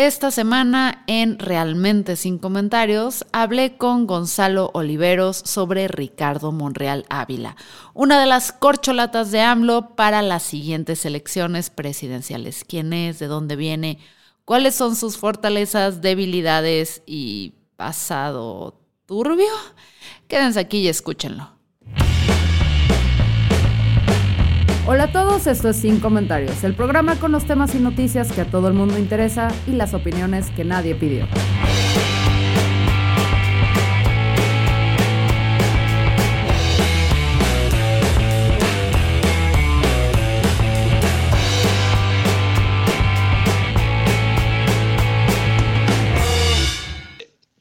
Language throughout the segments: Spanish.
Esta semana en Realmente Sin Comentarios hablé con Gonzalo Oliveros sobre Ricardo Monreal Ávila, una de las corcholatas de AMLO para las siguientes elecciones presidenciales. ¿Quién es? ¿De dónde viene? ¿Cuáles son sus fortalezas, debilidades y pasado turbio? Quédense aquí y escúchenlo. Hola a todos, esto es Sin Comentarios, el programa con los temas y noticias que a todo el mundo interesa y las opiniones que nadie pidió.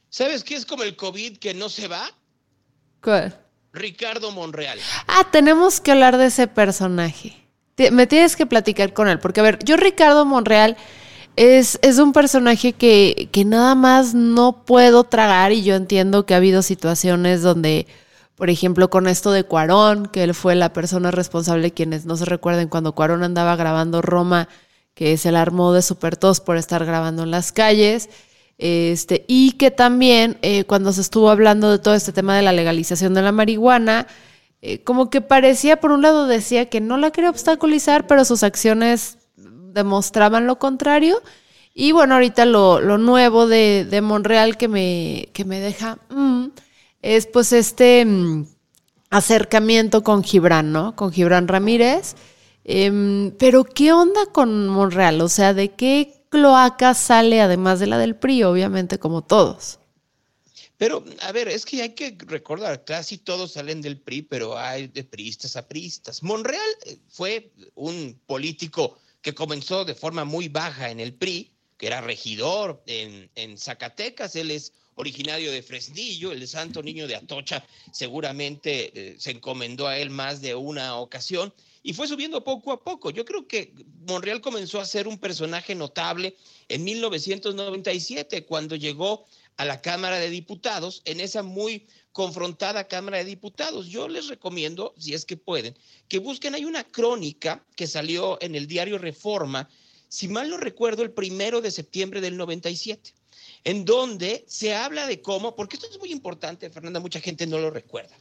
¿Sabes qué es como el COVID que no se va? ¿Qué? Ricardo Monreal. Ah, tenemos que hablar de ese personaje. Me tienes que platicar con él, porque a ver, yo Ricardo Monreal es, es un personaje que, que nada más no puedo tragar y yo entiendo que ha habido situaciones donde, por ejemplo, con esto de Cuarón, que él fue la persona responsable, quienes no se recuerden cuando Cuarón andaba grabando Roma, que se la armó de super tos por estar grabando en las calles. Este, y que también eh, cuando se estuvo hablando de todo este tema de la legalización de la marihuana, eh, como que parecía, por un lado decía que no la quería obstaculizar, pero sus acciones demostraban lo contrario. Y bueno, ahorita lo, lo nuevo de, de, Monreal que me, que me deja mm, es pues este mm, acercamiento con Gibran, ¿no? Con Gibran Ramírez. Eh, pero ¿qué onda con Monreal? O sea, ¿de qué cloaca sale además de la del PRI, obviamente, como todos. Pero, a ver, es que hay que recordar, casi todos salen del PRI, pero hay de priistas a priistas. Monreal eh, fue un político que comenzó de forma muy baja en el PRI, que era regidor en, Zacatecas, él es originario de Fresnillo, el santo niño de Atocha seguramente eh, se encomendó a él más de una ocasión y fue subiendo poco a poco. Yo creo que Monreal comenzó a ser un personaje notable en 1997, cuando llegó a la Cámara de Diputados, en esa muy confrontada Cámara de Diputados. Yo les recomiendo, si es que pueden, que busquen, hay una crónica que salió en el diario Reforma, si mal no recuerdo, el primero de septiembre del 97 en donde se habla de cómo, porque esto es muy importante, Fernanda, mucha gente no lo recuerda.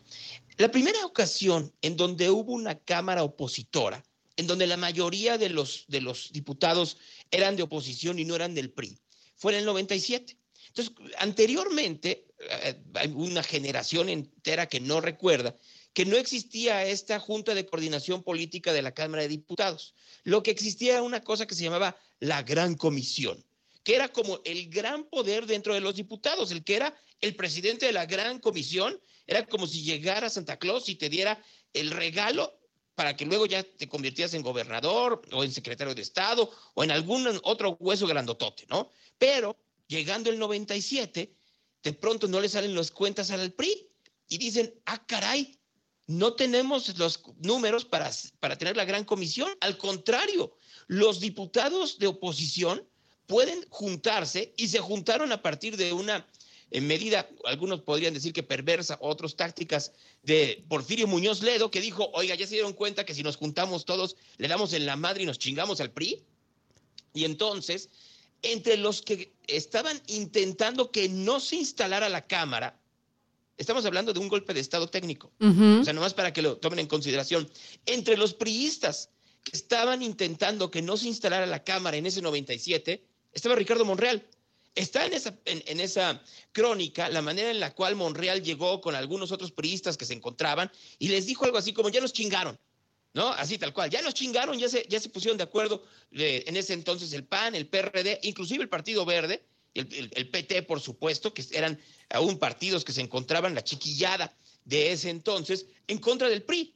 La primera ocasión en donde hubo una Cámara opositora, en donde la mayoría de los, de los diputados eran de oposición y no eran del PRI, fue en el 97. Entonces, anteriormente, eh, hay una generación entera que no recuerda que no existía esta Junta de Coordinación Política de la Cámara de Diputados. Lo que existía era una cosa que se llamaba la Gran Comisión que era como el gran poder dentro de los diputados, el que era el presidente de la gran comisión, era como si llegara Santa Claus y te diera el regalo para que luego ya te convirtieras en gobernador o en secretario de Estado o en algún otro hueso grandotote, ¿no? Pero llegando el 97, de pronto no le salen las cuentas al PRI y dicen, ah, caray, no tenemos los números para, para tener la gran comisión. Al contrario, los diputados de oposición pueden juntarse y se juntaron a partir de una eh, medida, algunos podrían decir que perversa, otros tácticas de Porfirio Muñoz Ledo, que dijo, oiga, ya se dieron cuenta que si nos juntamos todos, le damos en la madre y nos chingamos al PRI. Y entonces, entre los que estaban intentando que no se instalara la Cámara, estamos hablando de un golpe de Estado técnico, o sea, nomás para que lo tomen en consideración, entre los priistas que estaban intentando que no se instalara la Cámara en ese 97, estaba Ricardo Monreal. Está en esa, en, esa crónica la manera en la cual Monreal llegó con algunos otros priistas que se encontraban y les dijo algo así como, ya nos chingaron, ¿no? Así tal cual, ya nos chingaron, ya se, ya se pusieron de acuerdo eh, en ese entonces el PAN, el PRD, inclusive el Partido Verde, el, el, PT, por supuesto, que eran aún partidos que se encontraban la chiquillada de ese entonces en contra del PRI.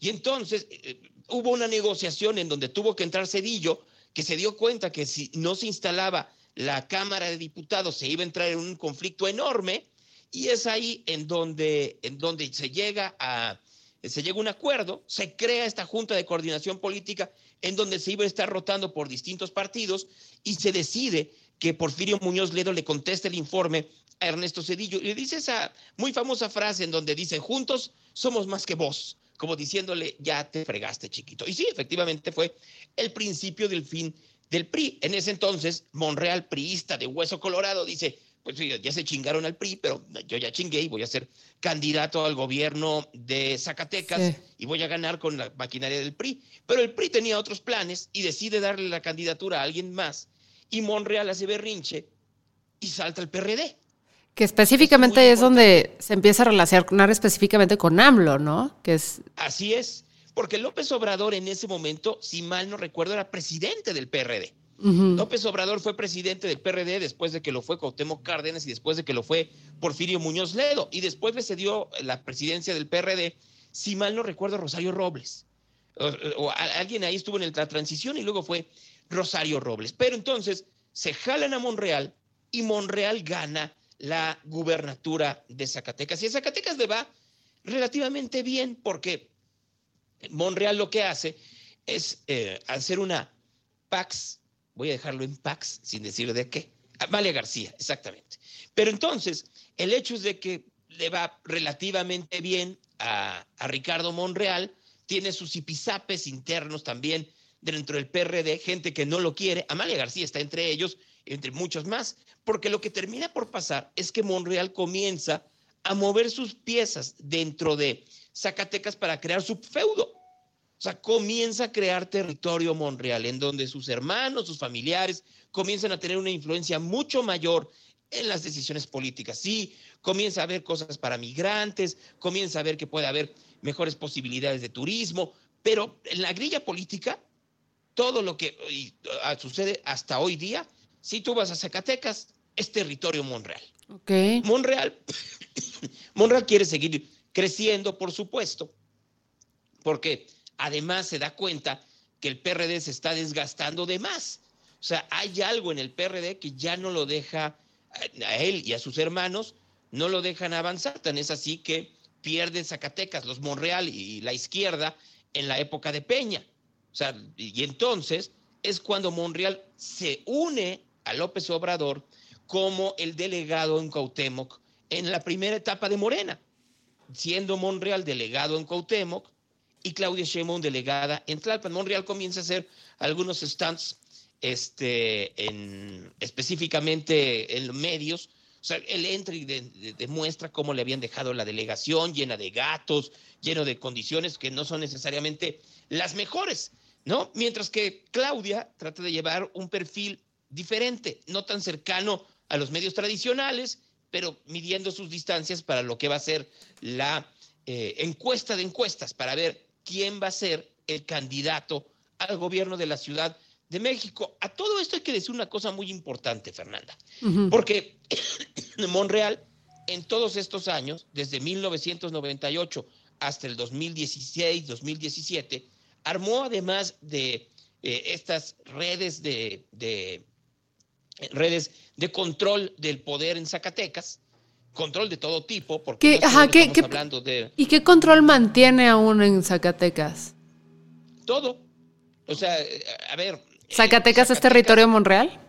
Y entonces eh, hubo una negociación en donde tuvo que entrar Cedillo que se dio cuenta que si no se instalaba la Cámara de Diputados se iba a entrar en un conflicto enorme y es ahí en donde, en donde se llega a se llega a un acuerdo, se crea esta Junta de Coordinación Política en donde se iba a estar rotando por distintos partidos y se decide que Porfirio Muñoz Ledo le conteste el informe a Ernesto Cedillo. Y le dice esa muy famosa frase en donde dice, juntos somos más que vos, como diciéndole, ya te fregaste chiquito. Y sí, efectivamente fue el principio del fin del PRI. En ese entonces, Monreal, priista de hueso colorado, dice, pues ya se chingaron al PRI, pero yo ya chingué y voy a ser candidato al gobierno de Zacatecas y voy a ganar con la maquinaria del PRI. Pero el PRI tenía otros planes y decide darle la candidatura a alguien más y Monreal hace berrinche y salta al PRD. Que específicamente es, donde se empieza a relacionar específicamente con AMLO, ¿no? Que es... Así es, porque López Obrador en ese momento, si mal no recuerdo, era presidente del PRD. López Obrador fue presidente del PRD después de que lo fue Cuauhtémoc Cárdenas y después de que lo fue Porfirio Muñoz Ledo. Y después le cedió la presidencia del PRD, si mal no recuerdo, Rosario Robles. O, alguien ahí estuvo en la transición y luego fue Rosario Robles. Pero entonces se jalan a Monreal y Monreal gana la gubernatura de Zacatecas. Y a Zacatecas le va relativamente bien porque Monreal lo que hace es eh, hacer una Pax voy a dejarlo en Pax sin decir de qué. Amalia García, exactamente. Pero entonces, el hecho es de que le va relativamente bien a, Ricardo Monreal, tiene sus zipizapes internos también dentro del PRD, gente que no lo quiere. Amalia García está entre ellos, entre muchos más, porque lo que termina por pasar es que Monreal comienza a mover sus piezas dentro de Zacatecas para crear su feudo. O sea, comienza a crear territorio Monreal, en donde sus hermanos, sus familiares, comienzan a tener una influencia mucho mayor en las decisiones políticas. Sí, comienza a haber cosas para migrantes, comienza a ver que puede haber mejores posibilidades de turismo, pero en la grilla política, todo lo que ah, sucede hasta hoy día, si tú vas a Zacatecas, es territorio Monreal. Okay. Monreal, Monreal quiere seguir creciendo, por supuesto, porque además se da cuenta que el PRD se está desgastando de más. O sea, hay algo en el PRD que ya no lo deja a él y a sus hermanos, no lo dejan avanzar. Tan es así que pierden Zacatecas, los Monreal y la izquierda en la época de Peña. O sea, y entonces es cuando Monreal se une López Obrador como el delegado en Cuauhtémoc en la primera etapa de Morena, siendo Monreal delegado en Cuauhtémoc y Claudia Sheinbaum delegada en Tlalpan. Monreal comienza a hacer algunos stands este, en, específicamente en los medios. O sea, él entra y demuestra cómo le habían dejado la delegación llena de gatos, lleno de condiciones que no son necesariamente las mejores, ¿no? Mientras que Claudia trata de llevar un perfil diferente, no tan cercano a los medios tradicionales, pero midiendo sus distancias para lo que va a ser la eh, encuesta de encuestas, para ver quién va a ser el candidato al gobierno de la Ciudad de México. A todo esto hay que decir una cosa muy importante, Fernanda, porque Monreal en todos estos años, desde 1998 hasta el 2016, 2017, armó además de eh, estas redes de, redes de control del poder en Zacatecas, control de todo tipo, porque ¿Qué, hablando de... ¿Y qué control mantiene aún en Zacatecas? Todo. O sea, a ver... ¿Zacatecas, es territorio Monreal?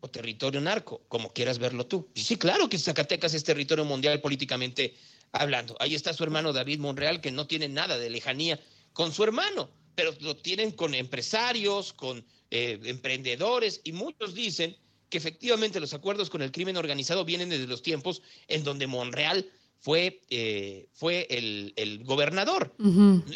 O territorio narco, como quieras verlo tú. sí, claro que Zacatecas es territorio mundial políticamente hablando. Ahí está su hermano David Monreal, que no tiene nada de lejanía con su hermano, pero lo tienen con empresarios, con eh, emprendedores, y muchos dicen que efectivamente los acuerdos con el crimen organizado vienen desde los tiempos en donde Monreal fue, eh, fue el, gobernador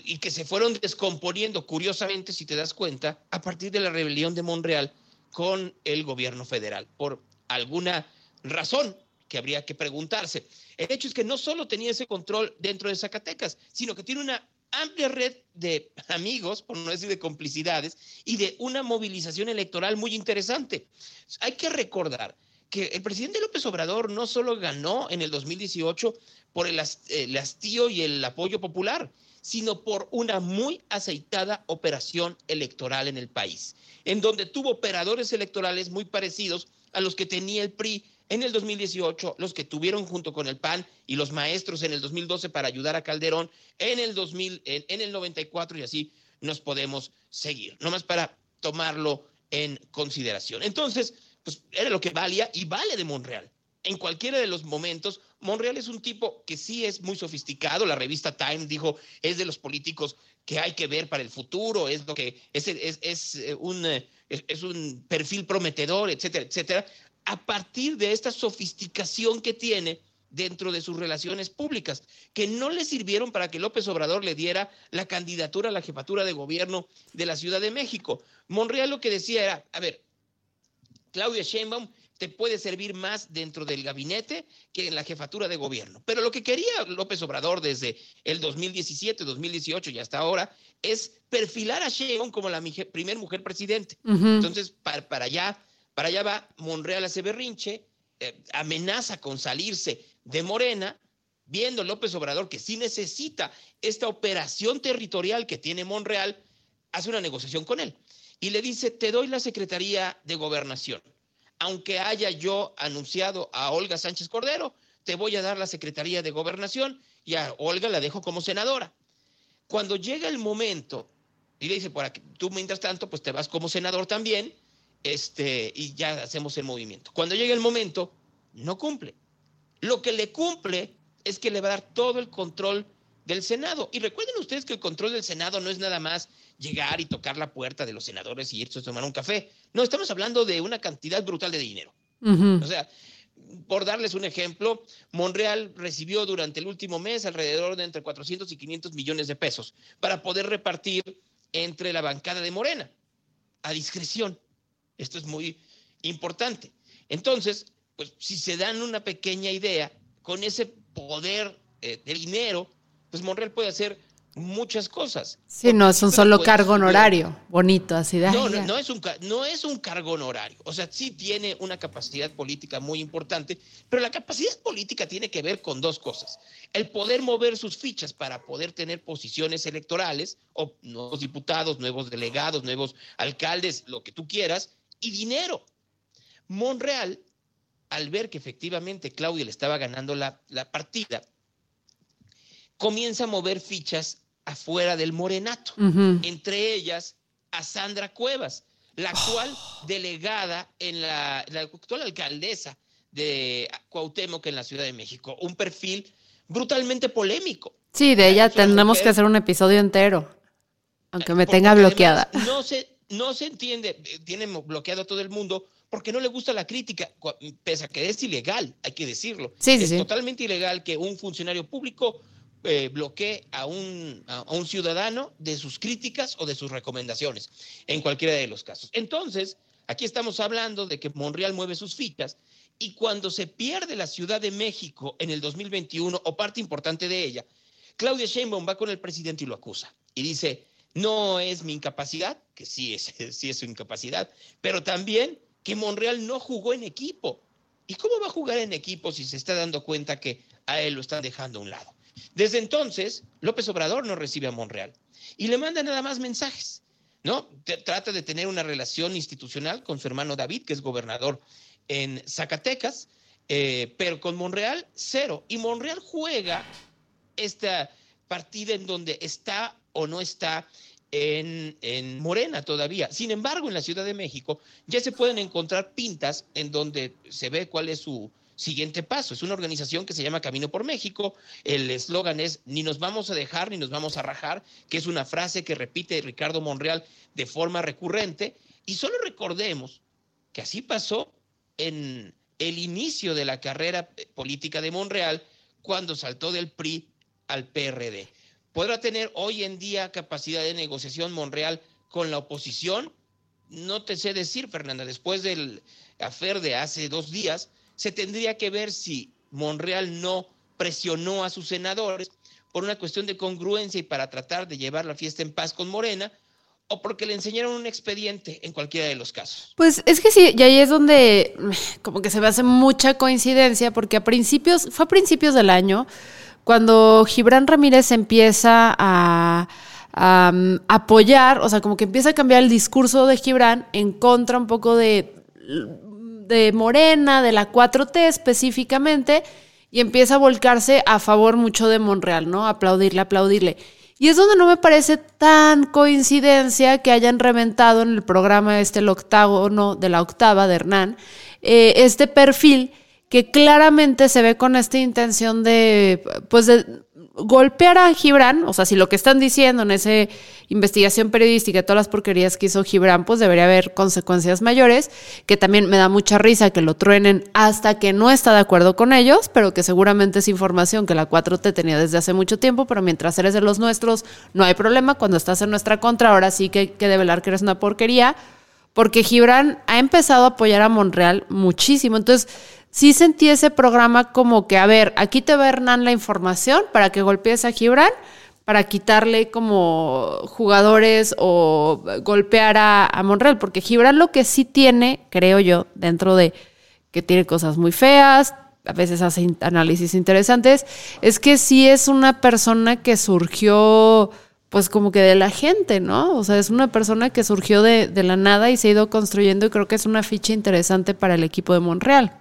y que se fueron descomponiendo, curiosamente, si te das cuenta, a partir de la rebelión de Monreal con el gobierno federal, por alguna razón que habría que preguntarse. El hecho es que no solo tenía ese control dentro de Zacatecas, sino que tiene una amplia red de amigos, por no decir de complicidades, y de una movilización electoral muy interesante. Hay que recordar que el presidente López Obrador no solo ganó en el 2018 por el, hastío y el apoyo popular, sino por una muy aceitada operación electoral en el país, en donde tuvo operadores electorales muy parecidos a los que tenía el PRI en el 2018, los que tuvieron junto con el PAN y los maestros en el 2012 para ayudar a Calderón, en el 2000, en, el 94 y así nos podemos seguir, nomás para tomarlo en consideración. Entonces, pues era lo que valía y vale de Monreal. En cualquiera de los momentos, Monreal es un tipo que sí es muy sofisticado. La revista Time dijo, es de los políticos que hay que ver para el futuro, es lo que es, es, es eh, un, eh, es un perfil prometedor, etcétera, etcétera. A partir de esta sofisticación que tiene, dentro de sus relaciones públicas, que no le sirvieron para que López Obrador le diera la candidatura a la jefatura de gobierno de la Ciudad de México. Monreal lo que decía era, a ver, Claudia Sheinbaum te puede servir más dentro del gabinete que en la jefatura de gobierno. Pero lo que quería López Obrador desde el 2017, 2018 y hasta ahora es perfilar a Sheinbaum como la primer mujer presidente. Uh -huh. Entonces, para, para, allá, para allá va Monreal ese berrinche, eh, amenaza con salirse de Morena, viendo López Obrador que sí necesita esta operación territorial que tiene Monreal, hace una negociación con él y le dice, te doy la Secretaría de Gobernación. Aunque haya yo anunciado a Olga Sánchez Cordero, te voy a dar la Secretaría de Gobernación y a Olga la dejo como senadora. Cuando llega el momento, y le dice, para que tú mientras tanto, pues te vas como senador también, este, y ya hacemos el movimiento. Cuando llega el momento, no cumple. Lo que le cumple es que le va a dar todo el control del Senado. Y recuerden ustedes que el control del Senado no es nada más llegar y tocar la puerta de los senadores y irse a tomar un café. No, estamos hablando de una cantidad brutal de dinero. Uh -huh. O sea, por darles un ejemplo, Monreal recibió durante el último mes alrededor de entre 400 y 500 millones de pesos para poder repartir entre la bancada de Morena, a discreción. Esto es muy importante. Entonces, pues si se dan una pequeña idea, con ese poder eh, de dinero, pues Monreal puede hacer muchas cosas. Sí, no es un solo cargo honorario, bonito, así de. No, no, no, es un, no es un cargo honorario. O sea, sí tiene una capacidad política muy importante, pero la capacidad política tiene que ver con dos cosas. El poder mover sus fichas para poder tener posiciones electorales, o nuevos diputados, nuevos delegados, nuevos alcaldes, lo que tú quieras, y dinero. Monreal, al ver que efectivamente Claudia le estaba ganando la, la partida, comienza a mover fichas afuera del morenato, uh -huh. entre ellas a Sandra Cuevas, la actual oh. delegada en la, la actual alcaldesa de Cuauhtémoc en la Ciudad de México, un perfil brutalmente polémico. Sí, de ella tendremos que hacer un episodio entero, aunque me tenga bloqueada. No se, no se entiende, tiene bloqueado a todo el mundo porque no le gusta la crítica, pese a que es ilegal, hay que decirlo. Sí, sí, es sí. totalmente ilegal que un funcionario público eh, bloquee a un, a un ciudadano de sus críticas o de sus recomendaciones, en cualquiera de los casos. Entonces, aquí estamos hablando de que Monreal mueve sus fichas y cuando se pierde la Ciudad de México en el 2021 o parte importante de ella, Claudia Sheinbaum va con el presidente y lo acusa y dice, no es mi incapacidad, que sí es, sí es su incapacidad, pero también que Monreal no jugó en equipo. ¿Y cómo va a jugar en equipo si se está dando cuenta que a él lo están dejando a un lado? Desde entonces, López Obrador no recibe a Monreal y le manda nada más mensajes, ¿no? Trata de tener una relación institucional con su hermano David, que es gobernador en Zacatecas, eh, pero con Monreal, cero. Y Monreal juega esta partida en donde está o no está en, en, Morena todavía. Sin embargo, en la Ciudad de México ya se pueden encontrar pintas en donde se ve cuál es su siguiente paso. Es una organización que se llama Camino por México. El eslogan es ni nos vamos a dejar ni nos vamos a rajar, que es una frase que repite Ricardo Monreal de forma recurrente. Y solo recordemos que así pasó en el inicio de la carrera política de Monreal cuando saltó del PRI al PRD. ¿Podrá tener hoy en día capacidad de negociación Monreal con la oposición? No te sé decir, Fernanda, después del afer de hace dos días, se tendría que ver si Monreal no presionó a sus senadores por una cuestión de congruencia y para tratar de llevar la fiesta en paz con Morena, o porque le enseñaron un expediente en cualquiera de los casos. Pues es que sí, y ahí es donde como que se me hace mucha coincidencia, porque a principios, fue a principios del año, cuando Gibran Ramírez empieza a, um, apoyar, o sea, como que empieza a cambiar el discurso de Gibran en contra un poco de, de Morena, de la 4T específicamente, y empieza a volcarse a favor mucho de Monreal, ¿no? Aplaudirle, aplaudirle. Y es donde no me parece tan coincidencia que hayan reventado en el programa este, el octágono de la octava de Hernán, eh, este perfil que claramente se ve con esta intención de, pues, de golpear a Gibran, o sea, si lo que están diciendo en esa investigación periodística, todas las porquerías que hizo Gibran, pues debería haber consecuencias mayores, que también me da mucha risa que lo truenen hasta que no está de acuerdo con ellos, pero que seguramente es información que la 4T tenía desde hace mucho tiempo, pero mientras eres de los nuestros, no hay problema, cuando estás en nuestra contra, ahora sí que hay que develar que eres una porquería, porque Gibran ha empezado a apoyar a Monreal muchísimo, entonces sí sentí ese programa como que, a ver, aquí te va Hernán la información para que golpees a Gibran, para quitarle como jugadores o golpear a, a, Monreal, porque Gibran lo que sí tiene, creo yo, dentro de que tiene cosas muy feas, a veces hace análisis interesantes, es que sí es una persona que surgió pues como que de la gente, ¿no? O sea, es una persona que surgió de, de la nada y se ha ido construyendo y creo que es una ficha interesante para el equipo de Monreal.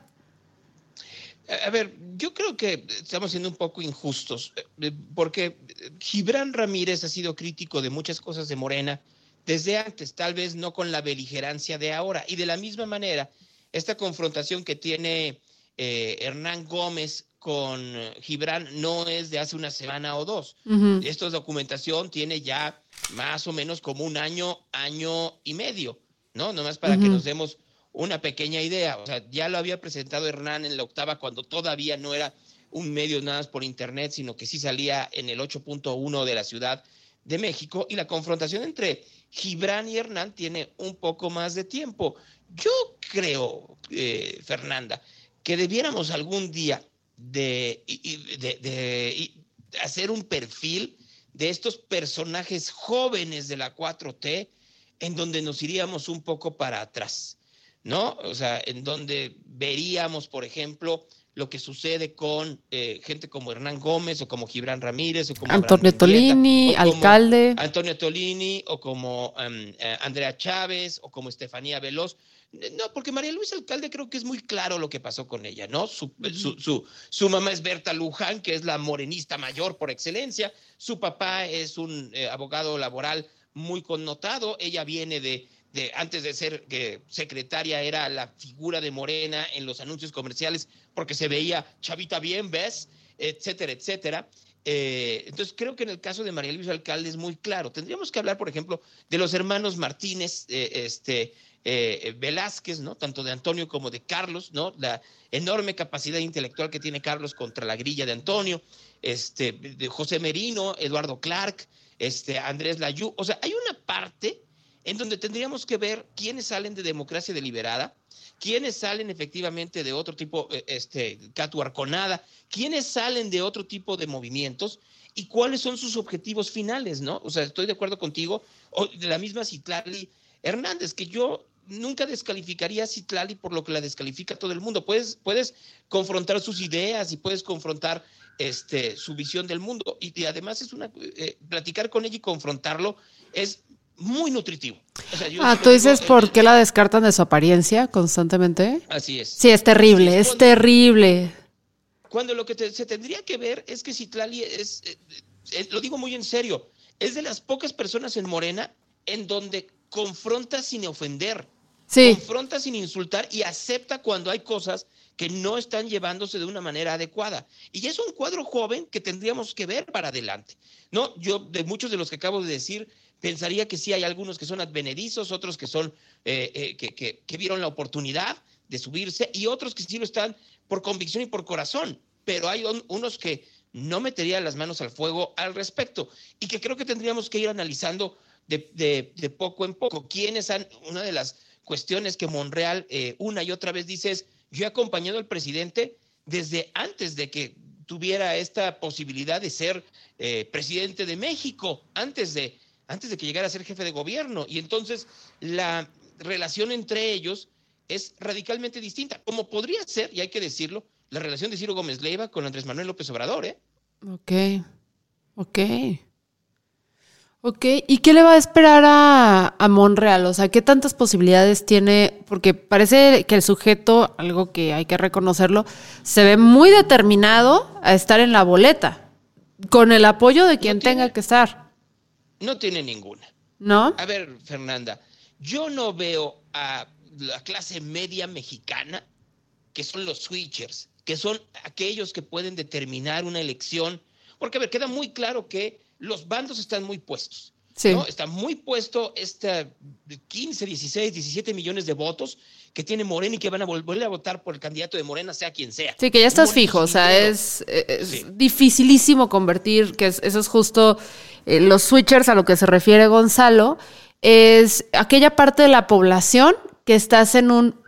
A ver, yo creo que estamos siendo un poco injustos, eh, porque Gibran Ramírez ha sido crítico de muchas cosas de Morena desde antes, tal vez no con la beligerancia de ahora. Y de la misma manera, esta confrontación que tiene eh, Hernán Gómez con Gibran no es de hace una semana o dos. Uh -huh. Esta documentación tiene ya más o menos como un año, año y medio, ¿no? Nomás para uh -huh. que nos demos una pequeña idea. O sea, ya lo había presentado Hernán en la octava cuando todavía no era un medio nada más por internet, sino que sí salía en el 8.1 de la Ciudad de México. Y la confrontación entre Gibran y Hernán tiene un poco más de tiempo. Yo creo, eh, Fernanda, que debiéramos algún día de, de, de, de hacer un perfil de estos personajes jóvenes de la 4T en donde nos iríamos un poco para atrás. ¿no? O sea, en donde veríamos, por ejemplo, lo que sucede con eh, gente como Hernán Gómez o como Gibran Ramírez o como Antonio Tolini, como alcalde. Antonio Tolini o como um, eh, Andrea Chávez o como Estefanía Veloz. No, porque María Luisa Alcalde creo que es muy claro lo que pasó con ella, ¿no? Su, su, su, su, mamá es Berta Luján, que es la morenista mayor por excelencia. Su papá es un eh, abogado laboral muy connotado. Ella viene de, de, antes de ser eh, secretaria, era la figura de Morena en los anuncios comerciales, porque se veía chavita bien, ¿ves? Etcétera, etcétera. Eh, entonces, creo que en el caso de María Luisa Alcalde es muy claro. Tendríamos que hablar, por ejemplo, de los hermanos Martínez, eh, este, eh, Velázquez, ¿no? Tanto de Antonio como de Carlos, ¿no? La enorme capacidad intelectual que tiene Carlos contra la grilla de Antonio, este, de José Merino, Eduardo Clark, este, Andrés Layú. O sea, hay una parte en donde tendríamos que ver quiénes salen de democracia deliberada, quiénes salen efectivamente de otro tipo, este, Catu Arconada, quiénes salen de otro tipo de movimientos y cuáles son sus objetivos finales, ¿no? O sea, estoy de acuerdo contigo, o de la misma Citlali Hernández, que yo nunca descalificaría a Citlali por lo que la descalifica todo el mundo. Puedes, puedes confrontar sus ideas y puedes confrontar este, su visión del mundo. Y, y además es una, eh, platicar con ella y confrontarlo es muy nutritivo. O sea, ah, tú dices digo, por eh, qué la descartan de su apariencia constantemente. Así es. Sí, es terrible, es, cuando, terrible. Cuando lo que te, se tendría que ver es que Citlali es, eh, eh, lo digo muy en serio, es de las pocas personas en Morena en donde confronta sin ofender, sí. confronta sin insultar y acepta cuando hay cosas que no están llevándose de una manera adecuada. Y es un cuadro joven que tendríamos que ver para adelante. No, yo de muchos de los que acabo de decir, pensaría que sí hay algunos que son advenedizos, otros que son eh, eh, que, que, vieron la oportunidad de subirse y otros que sí lo están por convicción y por corazón, pero hay un, unos que no meterían las manos al fuego al respecto y que creo que tendríamos que ir analizando de, de, poco en poco. ¿Quiénes han, una de las cuestiones que Monreal eh, una y otra vez dice es, yo he acompañado al presidente desde antes de que tuviera esta posibilidad de ser eh, presidente de México, antes de, antes de que llegara a ser jefe de gobierno. Y entonces la relación entre ellos es radicalmente distinta, como podría ser, y hay que decirlo, la relación de Ciro Gómez Leiva con Andrés Manuel López Obrador, ¿eh? Ok, ok. Ok, ¿y qué le va a esperar a, a, Monreal? O sea, ¿qué tantas posibilidades tiene? Porque parece que el sujeto, algo que hay que reconocerlo, se ve muy determinado a estar en la boleta, con el apoyo de quien No tiene- tenga que estar, No tiene ninguna. ¿no? A ver, Fernanda, yo no veo a la clase media mexicana, que son los switchers, que son aquellos que pueden determinar una elección, porque a ver, queda muy claro que los bandos están muy puestos. Sí. ¿no? Está muy puesto este 15, 16, 17 millones de votos que tiene Morena y que van a volver a votar por el candidato de Morena, sea quien sea. Sí, que ya estás fijo, o sea, es, es Sí. dificilísimo convertir, que es- eso es justo eh, los switchers a lo que se refiere Gonzalo, es aquella parte de la población que estás en un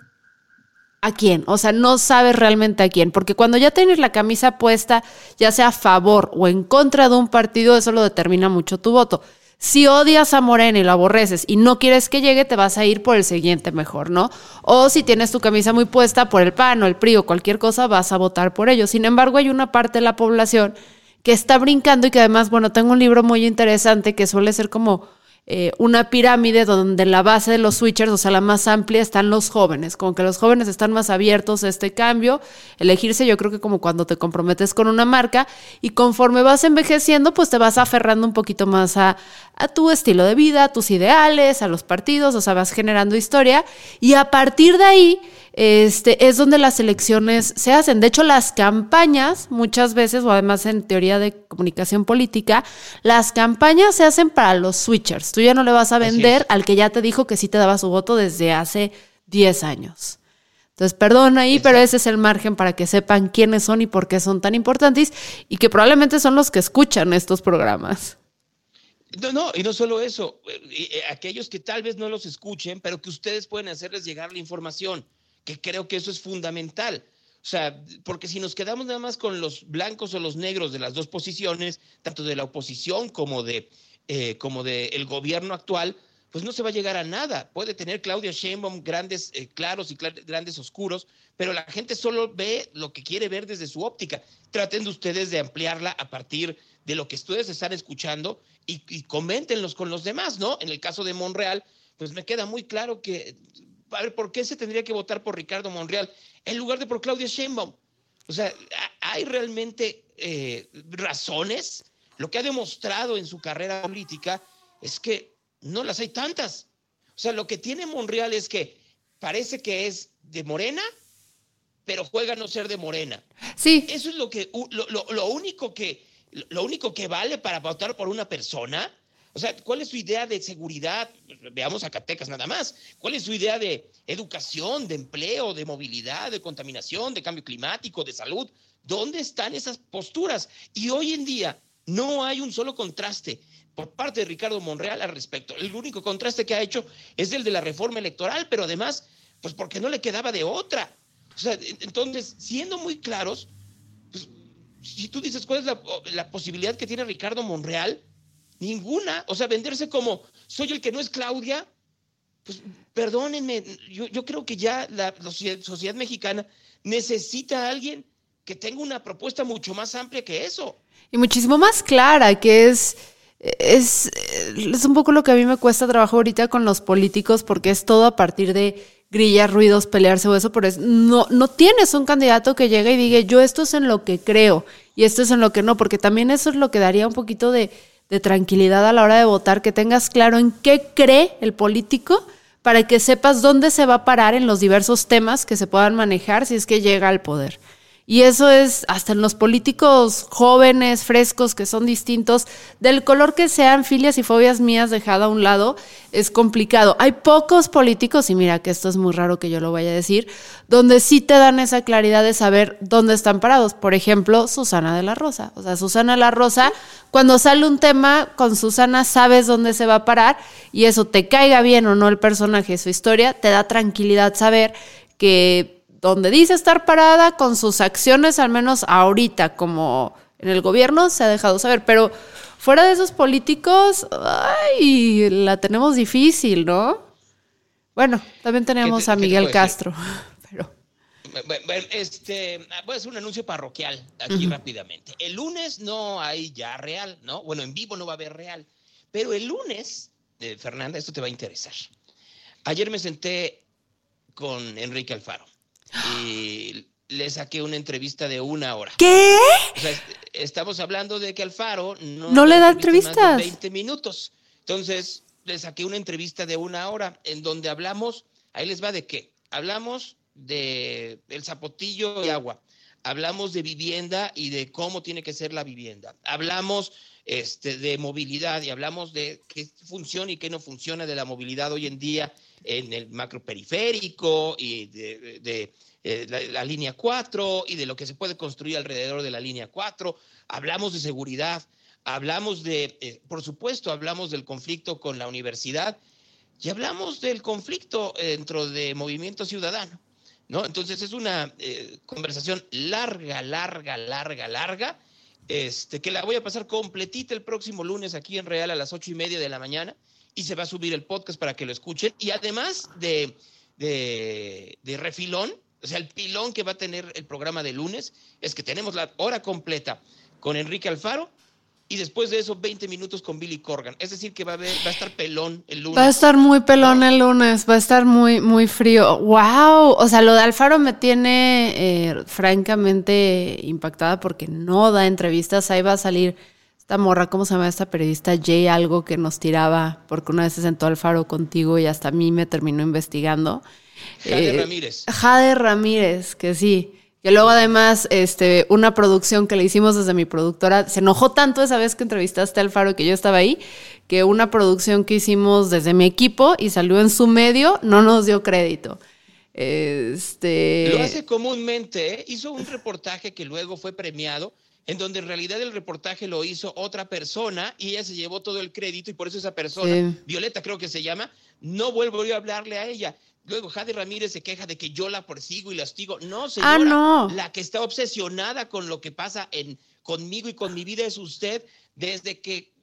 a quién, o sea, no sabes realmente a quién, porque cuando ya tienes la camisa puesta, ya sea a favor o en contra de un partido, eso lo determina mucho tu voto. Si odias a Morena y lo aborreces y no quieres que llegue, te vas a ir por el siguiente mejor, ¿no? O si tienes tu camisa muy puesta por el PAN o el PRI o cualquier cosa, vas a votar por ellos. Sin embargo, hay una parte de la población que está brincando y que además, bueno, tengo un libro muy interesante que suele ser como eh, una pirámide donde en la base de los switchers, o sea, la más amplia, están los jóvenes. Como que los jóvenes están más abiertos a este cambio. Elegirse, yo creo que como cuando te comprometes con una marca y conforme vas envejeciendo, pues te vas aferrando un poquito más a, a tu estilo de vida, a tus ideales, a los partidos, o sea, vas generando historia. Y a partir de ahí, este, es donde las elecciones se hacen. De hecho, las campañas, muchas veces, o además en teoría de comunicación política, las campañas se hacen para los switchers. Tú ya no le vas a vender al que ya te dijo que sí te daba su voto desde hace 10 años. Entonces, perdón ahí, pero ese es el margen para que sepan quiénes son y por qué son tan importantes y que probablemente son los que escuchan estos programas. No, no, y no solo eso, eh, eh, aquellos que tal vez no los escuchen, pero que ustedes pueden hacerles llegar la información, que creo que eso es fundamental. O sea, porque si nos quedamos nada más con los blancos o los negros de las dos posiciones, tanto de la oposición como de eh, como de gobierno actual, pues no se va a llegar a nada. Puede tener Claudia Sheinbaum grandes eh, claros y grandes oscuros, pero la gente solo ve lo que quiere ver desde su óptica. Traten de ustedes de ampliarla a partir de lo que ustedes están escuchando y, y con los demás, ¿no? En el caso de Monreal, pues me queda muy claro que, a ver, ¿por qué se tendría que votar por Ricardo Monreal en lugar de por Claudia Sheinbaum? O sea, ha- hay realmente eh, razones. Lo que ha demostrado en su carrera política es que no las hay tantas. O sea, lo que tiene Monreal es que parece que es de Morena, pero juega a no ser de Morena. Sí, Eso es lo que lo, lo- lo único que lo único que vale para votar por una persona. O sea, ¿cuál es su idea de seguridad? Veamos Zacatecas nada más. ¿Cuál es su idea de educación, de empleo, de movilidad, de contaminación, de cambio climático, de salud? ¿Dónde están esas posturas? Y hoy en día no hay un solo contraste por parte de Ricardo Monreal al respecto. El único contraste que ha hecho es el de la reforma electoral, pero además, pues porque no le quedaba de otra. O sea, entonces, siendo muy claros, pues, si tú dices cuál es la, la posibilidad que tiene Ricardo Monreal, ninguna. O sea, venderse como soy el que no es Claudia, pues perdónenme, yo, creo que ya la, sociedad mexicana necesita a alguien que tenga una propuesta mucho más amplia que eso. y muchísimo más clara, que es, es, es un poco lo que a mí me cuesta trabajo ahorita con los políticos, porque es todo a partir de grillas, ruidos, pelearse o eso, pero es, no, no tienes un candidato que llegue y diga, yo esto es en lo que creo y esto es en lo que no, porque también eso es lo que daría un poquito de, de tranquilidad a la hora de votar, que tengas claro en qué cree el político para que sepas dónde se va a parar en los diversos temas que se puedan manejar si es que llega al poder. Y eso es hasta en los políticos jóvenes, frescos, que son distintos, del color que sean, filias y fobias mías dejada a un lado, es complicado. Hay pocos políticos, y mira que esto es muy raro que yo lo vaya a decir, donde sí te dan esa claridad de saber dónde están parados. Por ejemplo, Susana de la Rosa. O sea, Susana de la Rosa, cuando sale un tema con Susana, sabes dónde se va a parar y eso te caiga bien o no el personaje, su historia, te da tranquilidad saber que donde dice estar parada con sus acciones, al menos ahorita, como en el gobierno, se ha dejado saber. Pero fuera de esos políticos, ay, la tenemos difícil, ¿no? Bueno, también tenemos ¿Qué te- a te Miguel? Castro, pero este, voy a hacer un anuncio parroquial aquí rápidamente. El lunes no hay ya real, ¿no? Bueno, en vivo no va a haber real. Pero el lunes, eh, Fernanda, esto te va a interesar. Ayer me senté con Enrique Alfaro y le saqué una entrevista de una hora. ¿Qué? O sea, estamos hablando de que Alfaro no, no le da entrevistas. 20 minutos. Entonces, le saqué una entrevista de una hora en donde hablamos, ahí les va de qué. Hablamos de el zapotillo y agua. Hablamos de vivienda y de cómo tiene que ser la vivienda. Hablamos este, de movilidad y hablamos de qué funciona y qué no funciona de la movilidad hoy en día en el macroperiférico y de, eh, la, línea 4 y de lo que se puede construir alrededor de la línea 4. Hablamos de seguridad, hablamos de, eh, por supuesto, hablamos del conflicto con la universidad y hablamos del conflicto dentro de Movimiento Ciudadano. ¿No? Entonces es una eh, conversación larga, larga, larga, larga, este, que la voy a pasar completita el próximo lunes aquí en Real a las ocho y media de la mañana y se va a subir el podcast para que lo escuchen. Y además de, de, de refilón, o sea, el pilón que va a tener el programa de lunes es que tenemos la hora completa con Enrique Alfaro y después de eso 20 minutos con Billy Corgan. Es decir, que va a, va a estar pelón el lunes. Va a estar muy pelón el lunes, va a estar muy, muy frío. ¡Wow! O sea, lo de Alfaro me tiene eh, francamente impactada porque no da entrevistas. Ahí va a salir esta morra, ¿cómo se llama esta periodista? Jay, algo que nos tiraba, porque una vez se sentó Alfaro contigo y hasta a mí me terminó investigando. Jade eh, Ramírez. Jade Ramírez, que sí. Que luego además, este, una producción que le hicimos desde mi productora, se enojó tanto esa vez que entrevistaste a Alfaro que yo estaba ahí, que una producción que hicimos desde mi equipo y salió en su medio, no nos dio crédito. Este... Lo hace comúnmente, ¿eh? hizo un reportaje que luego fue premiado, en donde en realidad el reportaje lo hizo otra persona y ella se llevó todo el crédito y por eso esa persona, Violeta creo que se llama, no vuelvo yo a hablarle a ella. Luego Jade Ramírez se queja de que yo la persigo y la hostigo. No, señora. Ah, no. La que está obsesionada con lo que pasa en, conmigo y con mi vida es usted desde que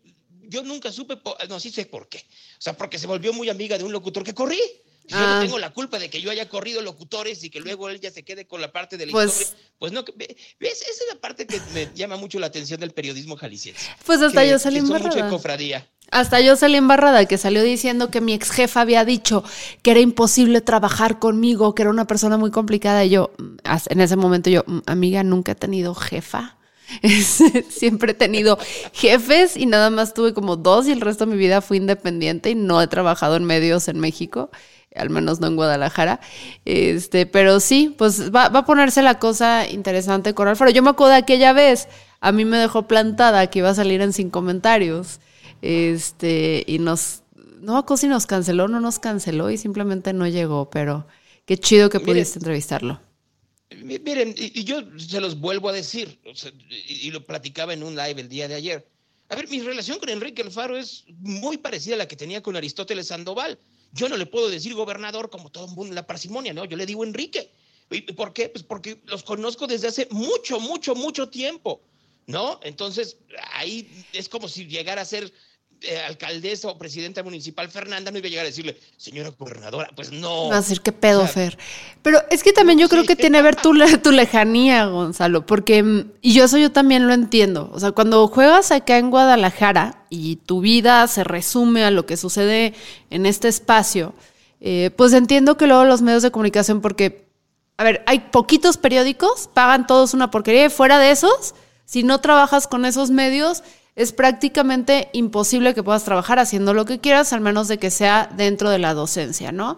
yo nunca supe, no, sí sé por qué. O sea, porque se volvió muy amiga de un locutor que corrí. Yo no ah. tengo la culpa de que yo haya corrido locutores y que luego él ya se quede con la parte de la pues, historia. Pues no, ¿ves? Esa es la parte que me llama mucho la atención del periodismo jalisciense. Pues hasta yo salí mucho de cofradía. Hasta yo salí embarrada, que salió diciendo que mi ex jefa había dicho que era imposible trabajar conmigo, que era una persona muy complicada. Y yo, mm, en ese momento, yo, mm, amiga, nunca he tenido jefa. Siempre he tenido jefes y nada más tuve como dos y el resto de mi vida fui independiente y no he trabajado en medios en México, al menos no en Guadalajara. Este, pero sí, pues va, va a ponerse la cosa interesante con Alfaro. Yo me acuerdo de aquella vez, a mí me dejó plantada que iba a salir en sin comentarios. Este, y nos, no me si nos canceló, no nos canceló y simplemente no llegó, pero qué chido que pudiste entrevistarlo. Miren, y, yo se los vuelvo a decir, y, lo platicaba en un live el día de ayer. A ver, mi relación con Enrique Alfaro es muy parecida a la que tenía con Aristóteles Sandoval. Yo no le puedo decir gobernador como todo el mundo la parsimonia, ¿no? Yo le digo Enrique. ¿Y por qué? Pues porque los conozco desde hace mucho, mucho, mucho tiempo, ¿no? Entonces, ahí es como si llegara a ser eh, alcaldesa o presidenta municipal Fernanda no iba a llegar a decirle, señora gobernadora, pues no. Va a decir, qué pedo, Fer. Pero es que también yo creo que tiene que ver tu, tu lejanía, Gonzalo, porque, mm, y yo eso yo también lo entiendo. O sea, cuando juegas acá en Guadalajara y tu vida se resume a lo que sucede en este espacio, eh, pues entiendo que luego los medios de comunicación, porque, a ver, hay poquitos periódicos, pagan todos una porquería, y fuera de esos, si no trabajas con esos medios, es prácticamente imposible que puedas trabajar haciendo lo que quieras, al menos de que sea dentro de la docencia, ¿no?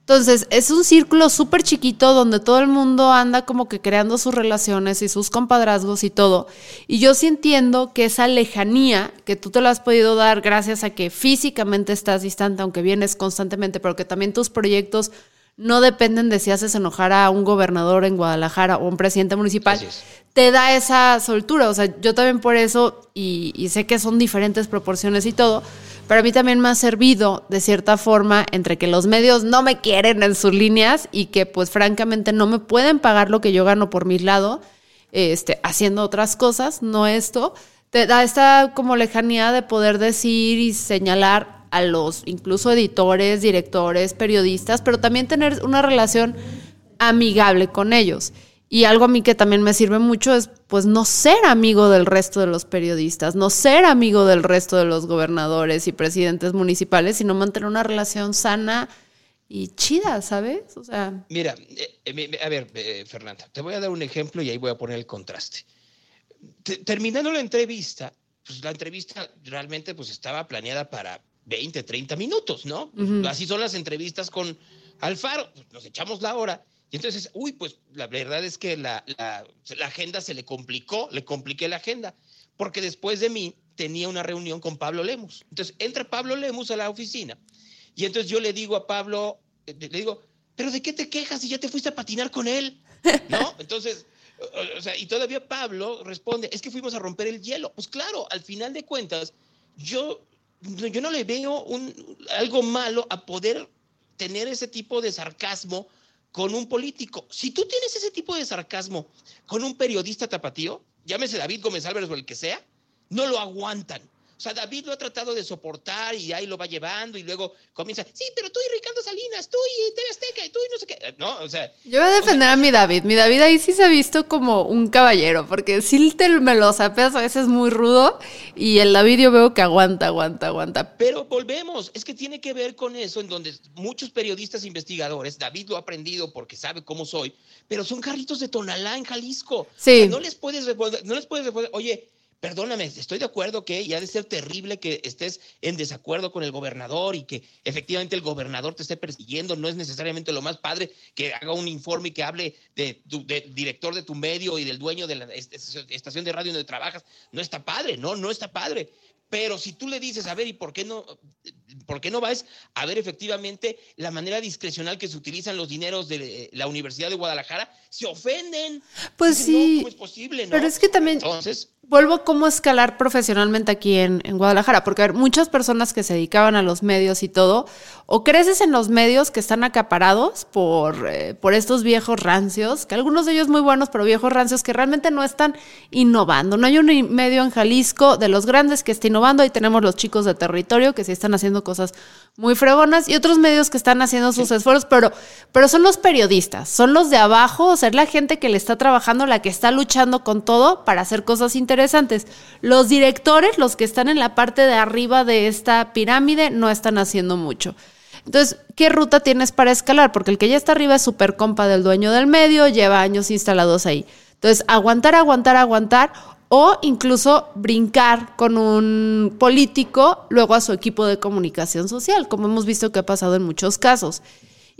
Entonces, es un círculo súper chiquito donde todo el mundo anda como que creando sus relaciones y sus compadrazgos y todo. Y yo sí entiendo que esa lejanía que tú te la has podido dar gracias a que físicamente estás distante, aunque vienes constantemente, pero que también tus proyectos no dependen de si haces enojar a un gobernador en Guadalajara o un presidente municipal, te da esa soltura. O sea, yo también por eso, y, sé que son diferentes proporciones y todo, pero a mí también me ha servido de cierta forma entre que los medios no me quieren en sus líneas y que pues francamente no me pueden pagar lo que yo gano por mi lado, este, haciendo otras cosas, no esto. Te da esta como lejanía de poder decir y señalar a los incluso editores, directores, periodistas, pero también tener una relación amigable con ellos. Y algo a mí que también me sirve mucho es pues no ser amigo del resto de los periodistas, no ser amigo del resto de los gobernadores y presidentes municipales, sino mantener una relación sana y chida, ¿sabes? O sea. Mira, eh, a ver, eh, Fernanda, te voy a dar un ejemplo y ahí voy a poner el contraste. terminando la entrevista, pues la entrevista realmente pues estaba planeada para 20, 30 minutos, ¿no? Así son las entrevistas con Alfaro, pues, nos echamos la hora. Y entonces, uy, pues la verdad es que la, la, la, agenda se le complicó, le compliqué la agenda, porque después de mí tenía una reunión con Pablo Lemus. Entonces entra Pablo Lemus a la oficina y entonces yo le digo a Pablo, eh, le digo, pero ¿de qué te quejas si ya te fuiste a patinar con él? ¿No? Entonces, o sea, y todavía Pablo responde, es que fuimos a romper el hielo. Pues claro, al final de cuentas, yo, yo no le veo un, algo malo a poder tener ese tipo de sarcasmo con un político. Si tú tienes ese tipo de sarcasmo con un periodista tapatío, llámese David Gómez Álvarez o el que sea, no lo aguantan. O sea, David lo ha tratado de soportar y ahí lo va llevando y luego comienza, sí, pero tú y Ricardo Salinas, tú y TV Azteca y tú y no sé qué. No, o sea. Yo voy a defender a mi David. Mi David ahí sí se ha visto como un caballero, porque sí te me lo a veces muy rudo y el David yo veo que aguanta, aguanta, aguanta. Pero volvemos, es que tiene que ver con eso en donde muchos periodistas investigadores, David lo ha aprendido porque sabe cómo soy, pero son carritos de Tonalá en Jalisco. Sí. no les puedes no les puedes oye, Perdóname, estoy de acuerdo que ya de ser terrible que estés en desacuerdo con el gobernador y que efectivamente el gobernador te esté persiguiendo. No es necesariamente lo más padre que haga un informe y que hable de director de tu medio y del dueño de la estación de radio donde trabajas. No está padre, no, no está padre. Pero si tú le dices, a ver, ¿y por qué no, por qué no vas a ver efectivamente la manera discrecional que se utilizan los dineros de la Universidad de Guadalajara? Se ofenden. Pues sí. No, es posible, ¿no? Pero es que también. Entonces vuelvo a cómo escalar profesionalmente aquí en, Guadalajara, porque hay muchas personas que se dedicaban a los medios y todo, o creces en los medios que están acaparados por, eh, por estos viejos rancios, que algunos de ellos muy buenos, pero viejos rancios que realmente no están innovando. No hay un medio en Jalisco de los grandes que esté innovando, ahí tenemos los chicos de territorio que sí están haciendo cosas muy fregonas y otros medios que están haciendo sus esfuerzos, pero, pero son los periodistas, son los de abajo, o sea, es la gente que le está trabajando, la que está luchando con todo para hacer cosas interesantes interesantes. Los directores, los que están en la parte de arriba de esta pirámide, no están haciendo mucho. Entonces, ¿qué ruta tienes para escalar? Porque el que ya está arriba es súper compa del dueño del medio, lleva años instalados ahí. Entonces, aguantar, aguantar, aguantar o incluso brincar con un político luego a su equipo de comunicación social, como hemos visto que ha pasado en muchos casos.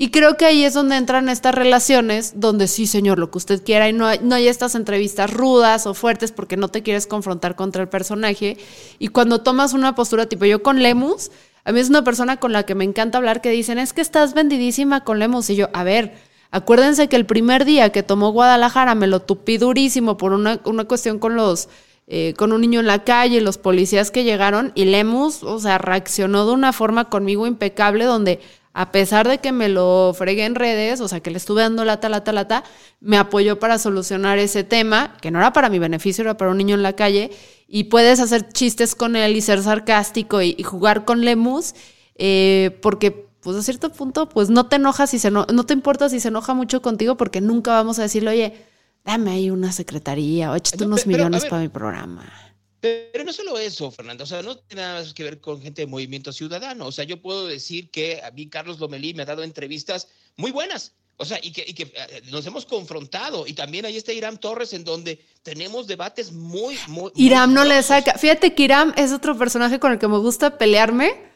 Y creo que ahí es donde entran estas relaciones, donde sí, señor, lo que usted quiera, y no hay, no hay estas entrevistas rudas o fuertes porque no te quieres confrontar contra el personaje. Y cuando tomas una postura tipo yo con Lemus, a mí es una persona con la que me encanta hablar que dicen, es que estás vendidísima con Lemus. Y yo, a ver, acuérdense que el primer día que tomó Guadalajara me lo tupí durísimo por una, una cuestión con los... Eh, con un niño en la calle, los policías que llegaron y Lemus, o sea, reaccionó de una forma conmigo impecable donde a pesar de que me lo fregué en redes, o sea, que le estuve dando lata, lata, lata, me apoyó para solucionar ese tema, que no era para mi beneficio, era para un niño en la calle, y puedes hacer chistes con él y ser sarcástico y, jugar con Lemus, eh, porque pues a cierto punto, pues no te enojas si se no, no te importa si se enoja mucho contigo, porque nunca vamos a decirle, oye, dame ahí una secretaría o échate unos millones para mi programa. Pero no solo eso, Fernando, o sea, no tiene nada más que ver con gente de movimiento ciudadano. O sea, yo puedo decir que a mí Carlos Lomelí me ha dado entrevistas muy buenas. O sea, y que, y que eh, nos hemos confrontado. Y también ahí está Irán Torres, en donde tenemos debates muy, muy. Irán no le saca. Fíjate que Irán es otro personaje con el que me gusta pelearme,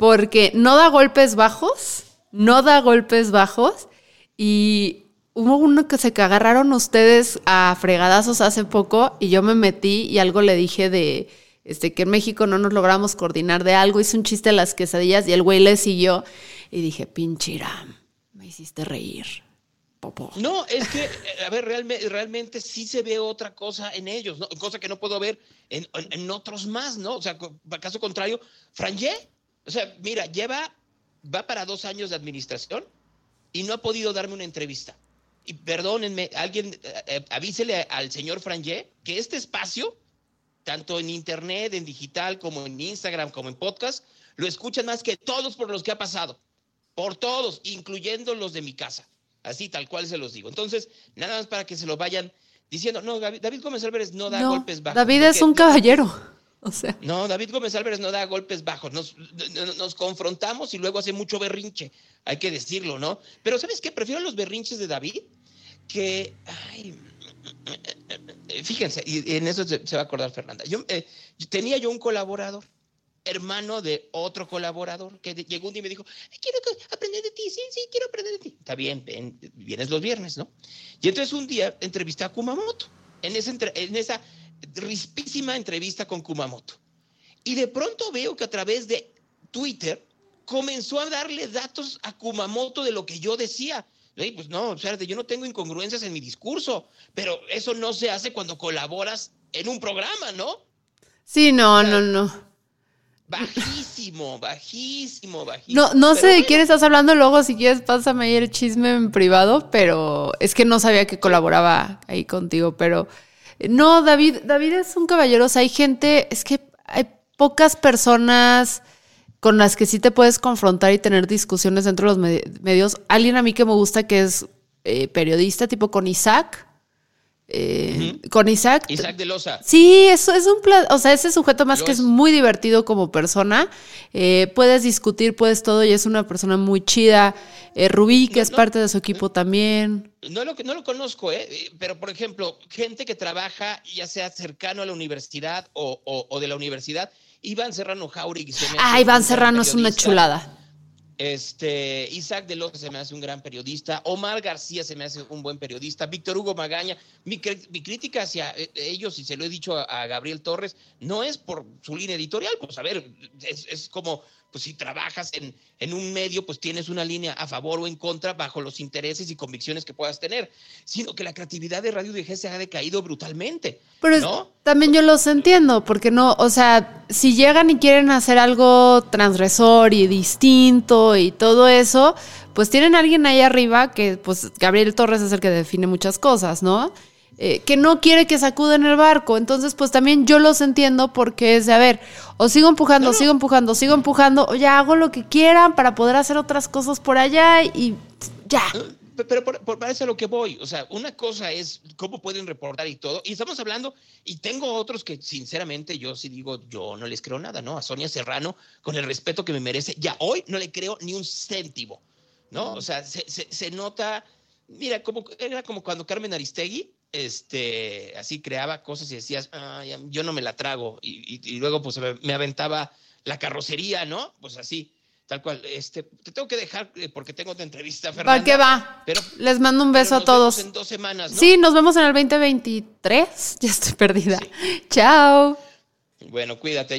porque no da golpes bajos, no da golpes bajos. Y hubo uno que se agarraron ustedes a fregadazos hace poco y yo me metí y algo le dije de este que en México no nos logramos coordinar de algo, hice un chiste de las quesadillas y el güey le siguió y dije, pinchira, me hiciste reír. Popo. No, es que, a ver, realmente, realmente sí se ve otra cosa en ellos, ¿no? cosa que no puedo ver en, en, otros más, ¿no? O sea, caso contrario, Frangé, o sea, mira, lleva, va para dos años de administración y no ha podido darme una entrevista y perdónenme, alguien eh, eh, avísele al señor Frangé que este espacio, tanto en internet, en digital, como en Instagram, como en podcast, lo escuchan más que todos por los que ha pasado. Por todos, incluyendo los de mi casa. Así tal cual se los digo. Entonces, nada más para que se lo vayan diciendo, no, David Gómez Álvarez no da golpes bajos. David es un caballero. No, David Gómez Álvarez no da golpes bajos. Nos, confrontamos y luego hace mucho berrinche. Hay que decirlo, ¿no? Pero ¿sabes qué? Prefiero los berrinches de David que. Ay, fíjense, y en eso se, va a acordar Fernanda. Yo, eh, tenía yo un colaborador hermano de otro colaborador que llegó un día y me dijo, quiero aprender de ti, sí, sí, quiero aprender de ti. Está bien, vienes los viernes, ¿no? Y entonces un día entrevisté a Kumamoto, en esa rispísima entrevista con Kumamoto. Y de pronto veo que a través de Twitter comenzó a darle datos a Kumamoto de lo que yo decía. Y pues no, sea, yo no tengo incongruencias en mi discurso, pero eso no se hace cuando colaboras en un programa, ¿no? Sí, no, no, no. Bajísimo, bajísimo, bajísimo. No, no sé de quién estás hablando, luego si quieres pásame ahí el chisme en privado, pero es que no sabía que colaboraba ahí contigo, pero no, David, David es un caballero, o sea, hay gente, es que hay pocas personas con las que sí te puedes confrontar y tener discusiones dentro de los medios. Alguien a mí que me gusta que es eh, periodista, tipo con Isaac, eh, con Isaac. Isaac de Loza. Sí, eso es un plan, o sea, ese sujeto más que es. muy divertido como persona. Eh, puedes discutir, puedes todo, y es una persona muy chida. Eh, Rubí, que es parte de su equipo también. No lo, no lo conozco, pero por ejemplo, gente que trabaja, ya sea cercano a la universidad o, de la universidad, Iván Serrano Jauregui. Ah, Iván Serrano es una chulada. Este, Isaac de se me hace un gran periodista. Omar García se me hace un buen periodista. Víctor Hugo Magaña. Mi, crítica hacia eh, ellos, y se lo he dicho a, Gabriel Torres, no es por su línea editorial. Pues a ver, es como pues si trabajas en, en, un medio, pues tienes una línea a favor o en contra bajo los intereses y convicciones que puedas tener, sino que la creatividad de Radio DG se ha decaído brutalmente. Pero también yo los entiendo, porque no, o sea, si llegan y quieren hacer algo transgresor y distinto y todo eso, pues tienen alguien ahí arriba que, pues Gabriel Torres es el que define muchas cosas, ¿no? Eh, que no quiere que sacuden el barco. Entonces, pues también yo los entiendo porque es de, a ver, o sigo empujando, sigo empujando, sigo empujando, o ya hago lo que quieran para poder hacer otras cosas por allá y ya. Pero por, por parece a lo que voy. O sea, una cosa es cómo pueden reportar y todo. Y estamos hablando, y tengo otros que sinceramente yo sí digo, yo no les creo nada, ¿no? A Sonia Serrano, con el respeto que me merece, ya hoy no le creo ni un céntimo, ¿no? O sea, se, se nota, mira, como, era como cuando Carmen Aristegui este, así creaba cosas y decías, yo no me la trago. Y, luego pues me, aventaba la carrocería, ¿no? Pues así, tal cual. Este, te tengo que dejar eh, porque tengo otra entrevista, Fernanda. ¿Para qué va? Pero, Les mando un beso a todos. en dos semanas, Sí, nos vemos en el 2023. Ya estoy perdida. Chao. Bueno, cuídate.